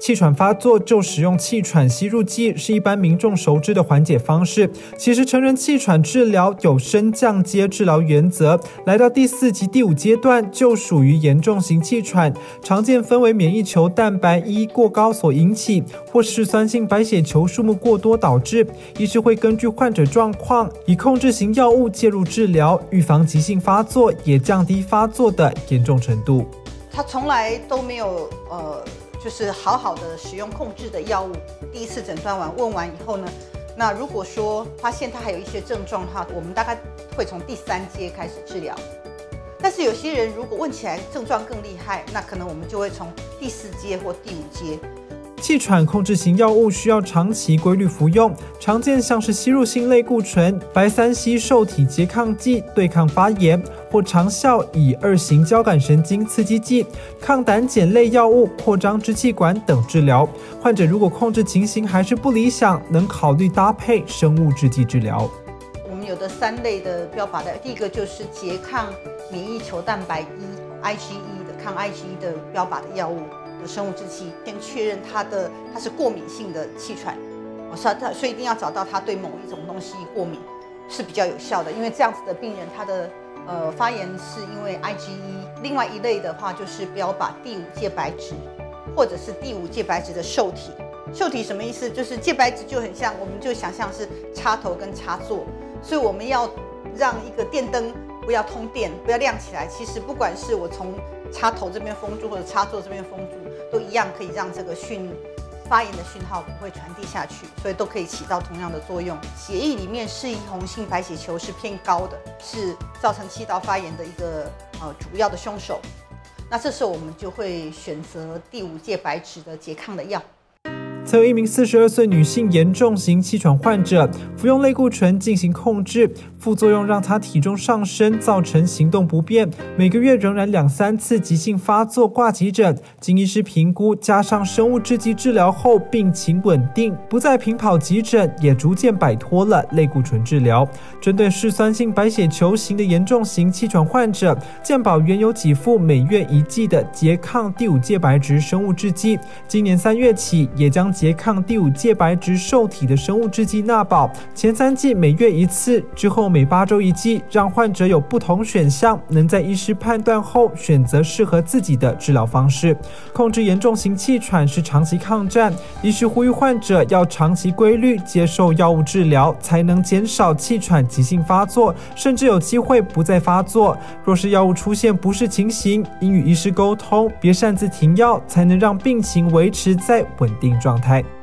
气喘发作就使用气喘吸入剂，是一般民众熟知的缓解方式。其实成人气喘治疗有升降阶治疗原则，来到第四级、第五阶段就属于严重型气喘，常见分为免疫球蛋白一过高所引起，或是酸性白血球数目过多导致。医师会根据患者状况，以控制型药物介入治疗，预防急性发作，也降低发作的严重程度。他从来都没有呃。就是好好的使用控制的药物，第一次诊断完问完以后呢，那如果说发现他还有一些症状的话，我们大概会从第三阶开始治疗。但是有些人如果问起来症状更厉害，那可能我们就会从第四阶或第五阶。气喘控制型药物需要长期规律服用，常见像是吸入性类固醇、白三烯受体拮抗剂对抗发炎，或长效乙二型交感神经刺激剂、抗胆碱类药物、扩张支气管等治疗。患者如果控制情形还是不理想，能考虑搭配生物制剂治疗。我们有的三类的标靶的，第一个就是拮抗免疫球蛋白一 IgE 的抗 IgE 的标靶的药物。生物制剂先确认他的他是过敏性的气喘，我说他所以一定要找到他对某一种东西过敏是比较有效的，因为这样子的病人他的呃发炎是因为 IgE。另外一类的话就是标靶第五介白质或者是第五介白质的受体。受体什么意思？就是介白质就很像，我们就想象是插头跟插座，所以我们要让一个电灯不要通电，不要亮起来。其实不管是我从插头这边封住或者插座这边封住。都一样可以让这个讯发炎的讯号不会传递下去，所以都可以起到同样的作用。血液里面适宜红性白血球是偏高的，是造成气道发炎的一个呃主要的凶手。那这时候我们就会选择第五界白质的拮抗的药。曾有一名四十二岁女性严重型气喘患者，服用类固醇进行控制，副作用让她体重上升，造成行动不便，每个月仍然两三次急性发作挂急诊。经医师评估，加上生物制剂治疗后，病情稳定，不再频跑急诊，也逐渐摆脱了类固醇治疗。针对嗜酸性白血球型的严重型气喘患者，健保原有给付每月一剂的拮抗第五介白质生物制剂，今年三月起也将。拮抗第五介白质受体的生物制剂纳保，前三剂每月一次，之后每八周一剂，让患者有不同选项，能在医师判断后选择适合自己的治疗方式。控制严重型气喘是长期抗战，医师呼吁患者要长期规律接受药物治疗，才能减少气喘急性发作，甚至有机会不再发作。若是药物出现不适情形，应与医师沟通，别擅自停药，才能让病情维持在稳定状态。态。